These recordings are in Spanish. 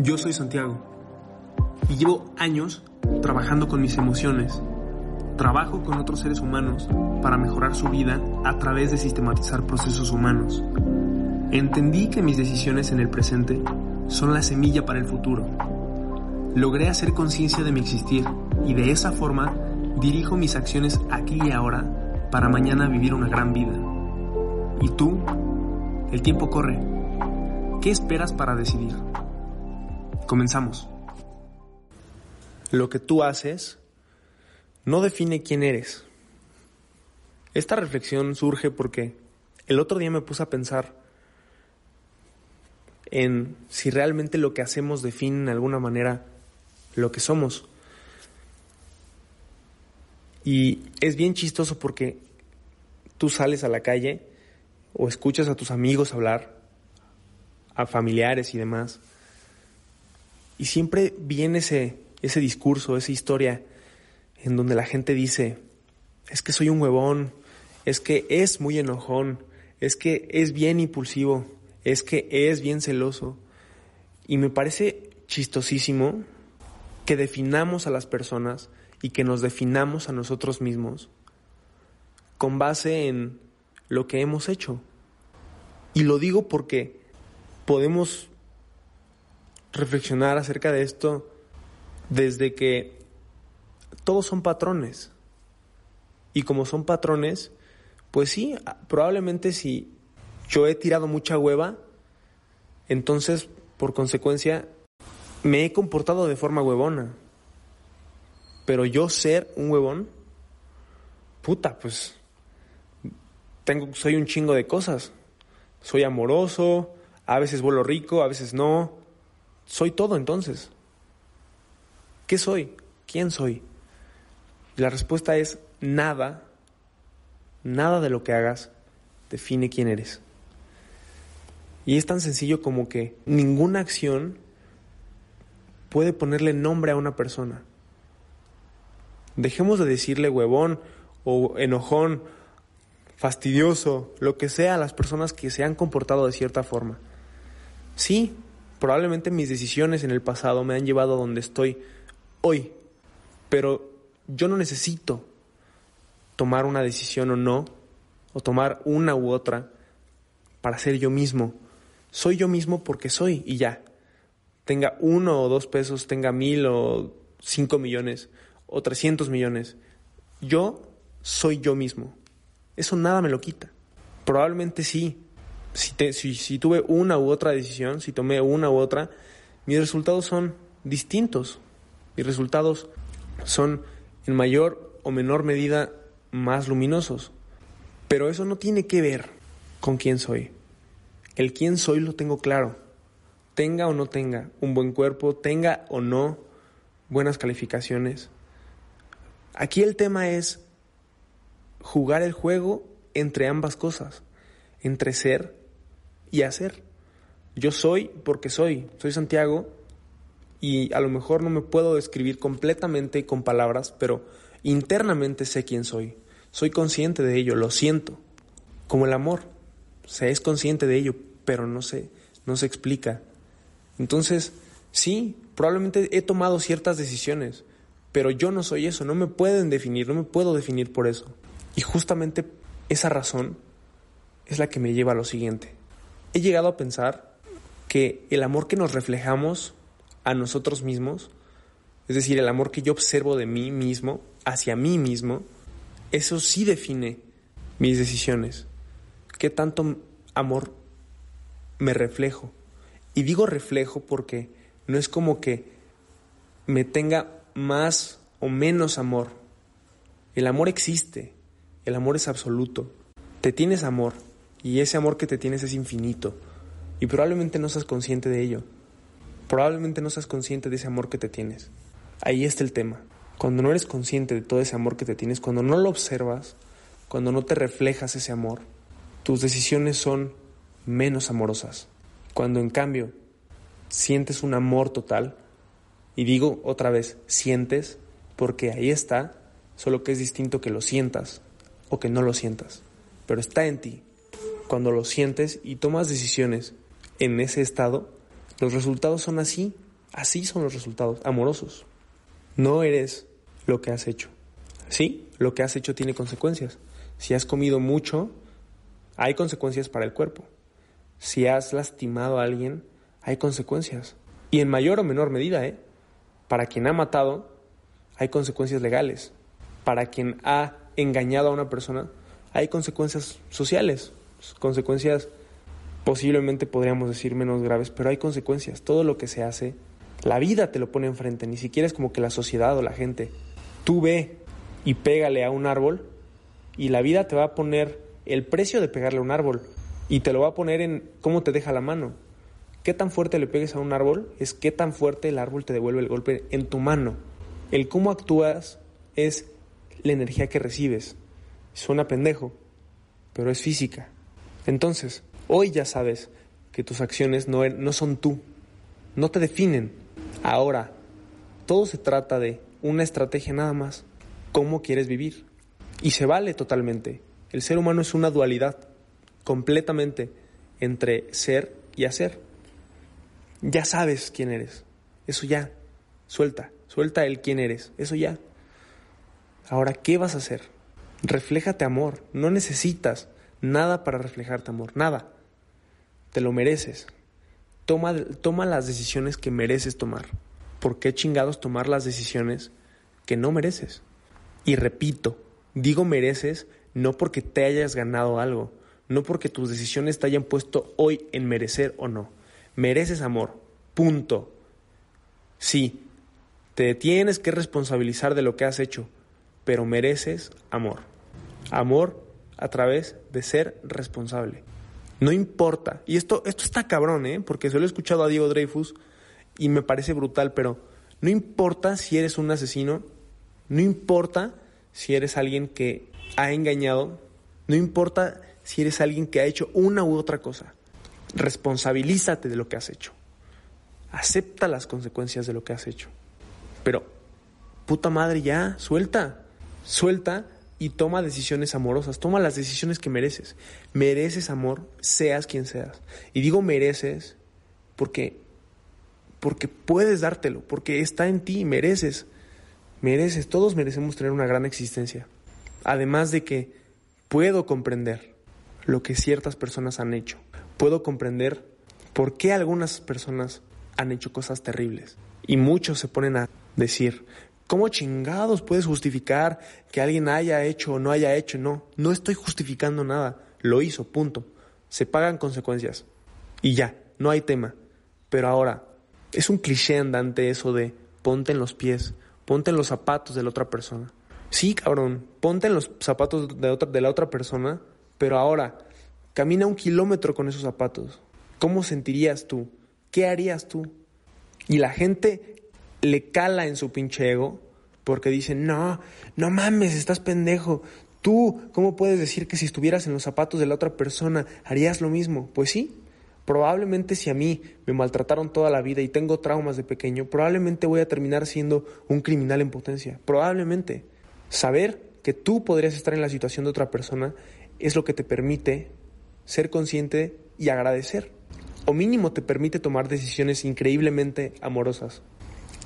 Yo soy Santiago y llevo años trabajando con mis emociones. Trabajo con otros seres humanos para mejorar su vida a través de sistematizar procesos humanos. Entendí que mis decisiones en el presente son la semilla para el futuro. Logré hacer conciencia de mi existir y de esa forma dirijo mis acciones aquí y ahora para mañana vivir una gran vida. ¿Y tú? El tiempo corre. ¿Qué esperas para decidir? Comenzamos. Lo que tú haces no define quién eres. Esta reflexión surge porque el otro día me puse a pensar en si realmente lo que hacemos define de alguna manera lo que somos. Y es bien chistoso porque tú sales a la calle o escuchas a tus amigos hablar, a familiares y demás, y siempre viene ese, ese discurso, esa historia en donde la gente dice, es que soy un huevón, es que es muy enojón, es que es bien impulsivo, es que es bien celoso. Y me parece chistosísimo que definamos a las personas y que nos definamos a nosotros mismos con base en lo que hemos hecho. Y lo digo porque podemos reflexionar acerca de esto desde que todos son patrones. Y como son patrones, pues sí, probablemente si yo he tirado mucha hueva, entonces por consecuencia me he comportado de forma huevona. Pero yo ser un huevón, puta, pues tengo, soy un chingo de cosas. Soy amoroso, a veces vuelo rico, a veces no, soy todo entonces. ¿Qué soy? ¿Quién soy? la respuesta es nada, nada de lo que hagas define quién eres. Y es tan sencillo como que ninguna acción puede ponerle nombre a una persona. Dejemos de decirle huevón o enojón, fastidioso, lo que sea a las personas que se han comportado de cierta forma. Sí, Probablemente mis decisiones en el pasado me han llevado a donde estoy hoy, pero yo no necesito tomar una decisión o no, o tomar una u otra para ser yo mismo. Soy yo mismo porque soy y ya. Tenga uno o dos pesos, tenga mil o cinco millones o trescientos millones. Yo soy yo mismo. Eso nada me lo quita. Probablemente sí, si, tuve una u otra decisión, si tomé una u otra, mis resultados son distintos. Mis resultados son en mayor o menor medida más luminosos. Pero eso no tiene que ver con quién soy. El quién soy lo tengo claro. Tenga o no tenga un buen cuerpo, tenga o no buenas calificaciones. Aquí el tema es jugar el juego entre ambas cosas, entre ser y hacer. Yo soy porque soy, soy Santiago y a lo mejor no me puedo describir completamente con palabras, pero internamente sé quién soy. Soy consciente de ello, lo siento. Como el amor, se es consciente de ello, pero no se, no se explica. Entonces, sí, probablemente he tomado ciertas decisiones, pero yo no soy eso, no me pueden definir, no me puedo definir por eso. Y justamente esa razón es la que me lleva a lo siguiente he llegado a pensar que el amor que nos reflejamos a nosotros mismos, es decir, el amor que yo observo de mí mismo, hacia mí mismo, eso sí define mis decisiones. ¿Qué tanto amor me reflejo? Y digo reflejo porque no es como que me tenga más o menos amor. El amor existe, el amor es absoluto. Te tienes amor, y ese amor que te tienes es infinito. Y probablemente no seas consciente de ello. Probablemente no seas consciente de ese amor que te tienes. Ahí está el tema. Cuando no eres consciente de todo ese amor que te tienes, cuando no lo observas, cuando no te reflejas ese amor, tus decisiones son menos amorosas. Cuando en cambio sientes un amor total, y digo otra vez, sientes, porque ahí está, solo que es distinto que lo sientas o que no lo sientas, pero está en ti. Cuando lo sientes y tomas decisiones en ese estado, los resultados son así, así son los resultados, amorosos. No eres lo que has hecho. Sí, lo que has hecho tiene consecuencias. Si has comido mucho, hay consecuencias para el cuerpo. Si has lastimado a alguien, hay consecuencias. Y en mayor o menor medida, ¿eh? Para quien ha matado, hay consecuencias legales. Para quien ha engañado a una persona, hay consecuencias sociales, consecuencias posiblemente podríamos decir menos graves, pero hay consecuencias. Todo lo que se hace, la vida te lo pone enfrente, ni siquiera es como que la sociedad o la gente. Tú ve y pégale a un árbol y la vida te va a poner el precio de pegarle a un árbol y te lo va a poner en cómo te deja la mano. Qué tan fuerte le pegues a un árbol es qué tan fuerte el árbol te devuelve el golpe en tu mano. El cómo actúas es la energía que recibes. Suena pendejo, pero es física. Entonces, hoy ya sabes que tus acciones no, er, no son tú, no te definen. Ahora, todo se trata de una estrategia nada más. ¿Cómo quieres vivir? Y se vale totalmente. El ser humano es una dualidad completamente entre ser y hacer. Ya sabes quién eres. Eso ya. Suelta. Suelta el quién eres. Eso ya. Ahora, ¿qué vas a hacer? Refléjate amor. No necesitas nada para reflejarte amor. Nada. Te lo mereces. Toma, toma las decisiones que mereces tomar. ¿Por qué chingados tomar las decisiones que no mereces? Y repito, digo mereces no porque te hayas ganado algo, no porque tus decisiones te hayan puesto hoy en merecer o no. Mereces amor, punto. Sí, te tienes que responsabilizar de lo que has hecho, pero mereces amor. Amor a través de ser responsable. No importa. Y esto, esto está cabrón, ¿eh? Porque se lo he escuchado a Diego Dreyfus y me parece brutal, pero no importa si eres un asesino, no importa si eres alguien que ha engañado, no importa si eres alguien que ha hecho una u otra cosa. Responsabilízate de lo que has hecho. Acepta las consecuencias de lo que has hecho. Pero, puta madre, ya, suelta. Suelta y toma decisiones amorosas, toma las decisiones que mereces. Mereces amor, seas quien seas. Y digo mereces porque porque puedes dártelo, porque está en ti, mereces. Mereces, todos merecemos tener una gran existencia. Además de que puedo comprender lo que ciertas personas han hecho. Puedo comprender por qué algunas personas han hecho cosas terribles. Y muchos se ponen a decir, ¿Cómo chingados puedes justificar que alguien haya hecho o no haya hecho? No, no estoy justificando nada. Lo hizo, punto. Se pagan consecuencias. Y ya, no hay tema. Pero ahora, es un cliché andante eso de ponte en los pies, ponte en los zapatos de la otra persona. Sí, cabrón, ponte en los zapatos de, la otra persona, pero ahora, camina un kilómetro con esos zapatos. ¿Cómo sentirías tú? ¿Qué harías tú? Y la gente le cala en su pinche ego porque dicen, no, no mames, estás pendejo. Tú, ¿cómo puedes decir que si estuvieras en los zapatos de la otra persona harías lo mismo? Pues sí, probablemente si a mí me maltrataron toda la vida y tengo traumas de pequeño, probablemente voy a terminar siendo un criminal en potencia. Probablemente. Saber que tú podrías estar en la situación de otra persona es lo que te permite ser consciente y agradecer. O mínimo te permite tomar decisiones increíblemente amorosas.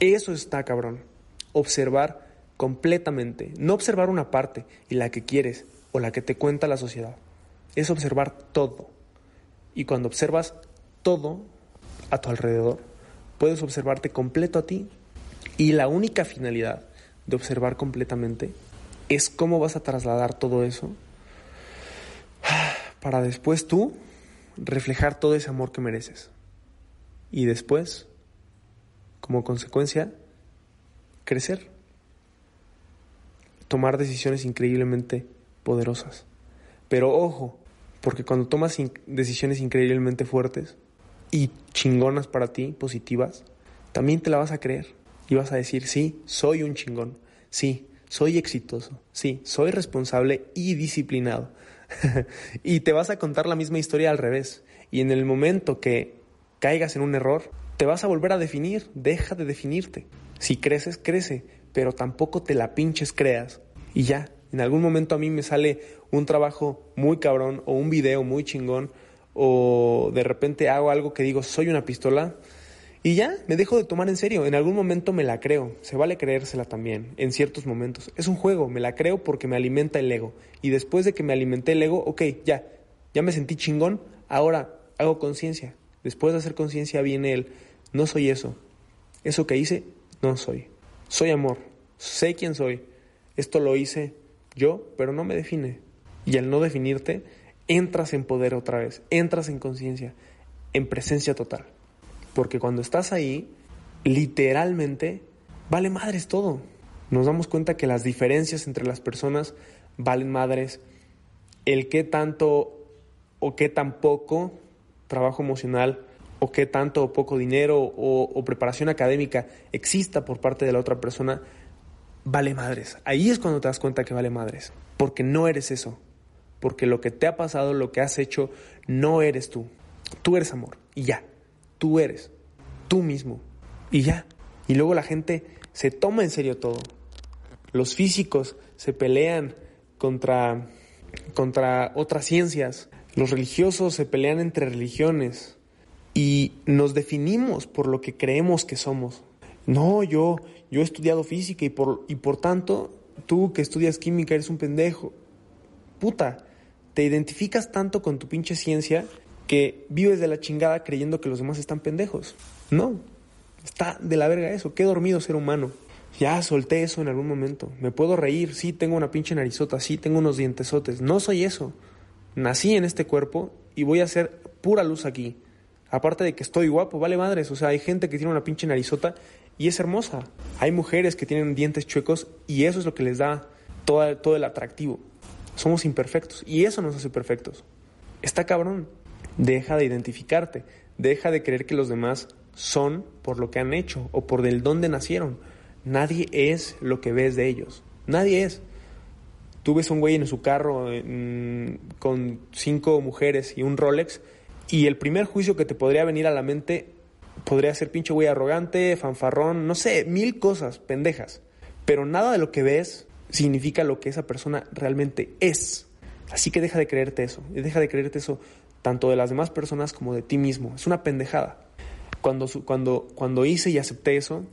Eso está cabrón. Observar completamente. No observar una parte y la que quieres o la que te cuenta la sociedad. Es observar todo. Y cuando observas todo a tu alrededor, puedes observarte completo a ti. Y la única finalidad de observar completamente es cómo vas a trasladar todo eso para después tú reflejar todo ese amor que mereces. Y después como consecuencia, crecer, tomar decisiones increíblemente poderosas. Pero ojo, porque cuando tomas decisiones increíblemente fuertes, y chingonas para ti, positivas, también te la vas a creer y vas a decir, sí, soy un chingón, sí, soy exitoso, sí, soy responsable y disciplinado. y te vas a contar la misma historia al revés. Y en el momento que caigas en un error, te vas a volver a definir, deja de definirte. Si creces, crece, pero tampoco te la pinches creas. Y ya, en algún momento a mí me sale un trabajo muy cabrón o un video muy chingón o de repente hago algo que digo, soy una pistola y ya, me dejo de tomar en serio. En algún momento me la creo. Se vale creérsela también, en ciertos momentos. Es un juego, me la creo porque me alimenta el ego. Y después de que me alimenté el ego, ok, ya, ya me sentí chingón, ahora hago conciencia. Después de hacer conciencia viene el, no soy eso. Eso que hice, no soy. Soy amor. Sé quién soy. Esto lo hice yo, pero no me define. Y al no definirte, entras en poder otra vez, entras en conciencia, en presencia total. Porque cuando estás ahí, literalmente, vale madres todo. Nos damos cuenta que las diferencias entre las personas valen madres. El qué tanto o qué tan poco trabajo emocional o qué tanto o poco dinero o, preparación académica exista por parte de la otra persona, vale madres. Ahí es cuando te das cuenta que vale madres. Porque no eres eso porque lo que te ha pasado, lo que has hecho, no eres tú. Tú eres amor y ya. Tú eres tú mismo y ya. Y luego la gente se toma en serio todo. Los físicos se pelean contra, contra otras ciencias. Los religiosos se pelean entre religiones. Y nos definimos por lo que creemos que somos. No, yo, yo he estudiado física y por, y por tanto, tú que estudias química eres un pendejo. Puta, te identificas tanto con tu pinche ciencia que vives de la chingada creyendo que los demás están pendejos. No, está de la verga eso. Qué dormido ser humano. Ya solté eso en algún momento. Me puedo reír, sí, tengo una pinche narizota, sí, tengo unos dientesotes. No soy eso. Nací en este cuerpo y voy a ser pura luz aquí. Aparte de que estoy guapo, vale madres. O sea, hay gente que tiene una pinche narizota y es hermosa. Hay mujeres que tienen dientes chuecos y eso es lo que les da todo, el atractivo. Somos imperfectos y eso nos hace perfectos. Está cabrón. Deja de identificarte, deja de creer que los demás son por lo que han hecho o por del dónde nacieron. Nadie es lo que ves de ellos. Nadie es. Tú ves un güey en su carro con cinco mujeres y un Rolex y el primer juicio que te podría venir a la mente podría ser pinche güey arrogante, fanfarrón, no sé, mil cosas pendejas. Pero nada de lo que ves significa lo que esa persona realmente es. Así que deja de creerte eso, deja de creerte eso tanto de las demás personas como de ti mismo. Es una pendejada. Cuando, cuando, cuando hice y acepté eso,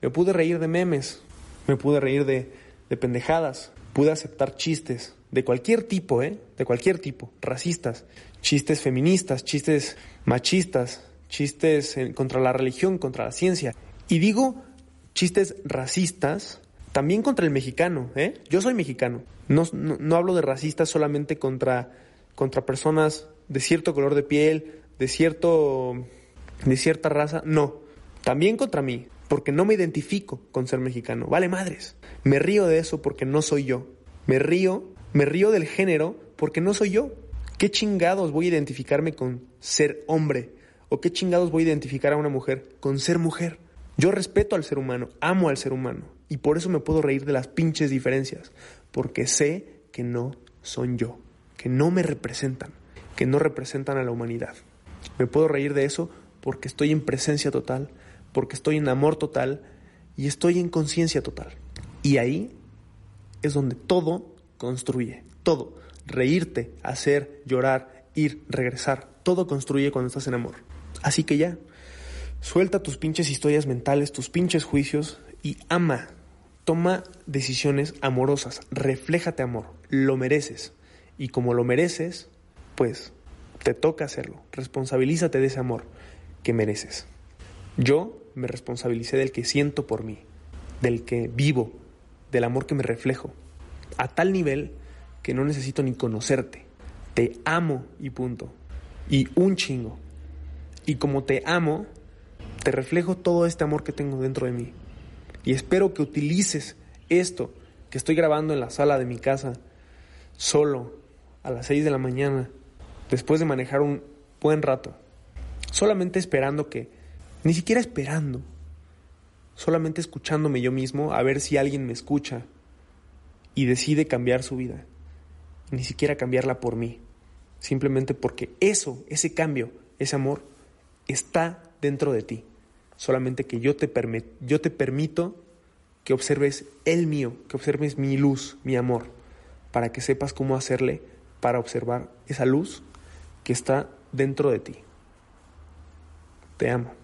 me pude reír de memes, me pude reír de, de pendejadas, pude aceptar chistes de cualquier tipo, ¿eh? De cualquier tipo, racistas, chistes feministas, chistes machistas, chistes contra la religión, contra la ciencia. Y digo chistes racistas también contra el mexicano, ¿eh? Yo soy mexicano. No, no, hablo de racistas solamente contra, contra personas de cierto color de piel, de, cierto, de cierta raza. No. También contra mí, porque no me identifico con ser mexicano. Vale madres. Me río de eso porque no soy yo. Me río, me río del género porque no soy yo. ¿Qué chingados voy a identificarme con ser hombre? ¿O qué chingados voy a identificar a una mujer con ser mujer? Yo respeto al ser humano, amo al ser humano. Y por eso me puedo reír de las pinches diferencias, porque sé que no son yo, que no me representan, que no representan a la humanidad. Me puedo reír de eso porque estoy en presencia total, porque estoy en amor total y estoy en conciencia total. Y ahí es donde todo construye, todo. Reírte, hacer, llorar, ir, regresar, todo construye cuando estás en amor. Así que ya, suelta tus pinches historias mentales, tus pinches juicios y ama Toma decisiones amorosas, refléjate amor, lo mereces. Y como lo mereces, pues te toca hacerlo. Responsabilízate de ese amor que mereces. Yo me responsabilicé del que siento por mí, del que vivo, del amor que me reflejo, a tal nivel que no necesito ni conocerte. Te amo y punto. Y un chingo. Y como te amo, te reflejo todo este amor que tengo dentro de mí. Y espero que utilices esto que estoy grabando en la sala de mi casa, solo, a las 6 de la mañana, después de manejar un buen rato. solamente esperando que, ni siquiera esperando, solamente escuchándome yo mismo a ver si alguien me escucha y decide cambiar su vida, ni siquiera cambiarla por mí, simplemente porque eso, ese cambio, ese amor, está dentro de ti, solamente que yo te, yo te permito que observes el mío, que observes mi luz, mi amor, para que sepas cómo hacerle para observar esa luz que está dentro de ti. Te amo.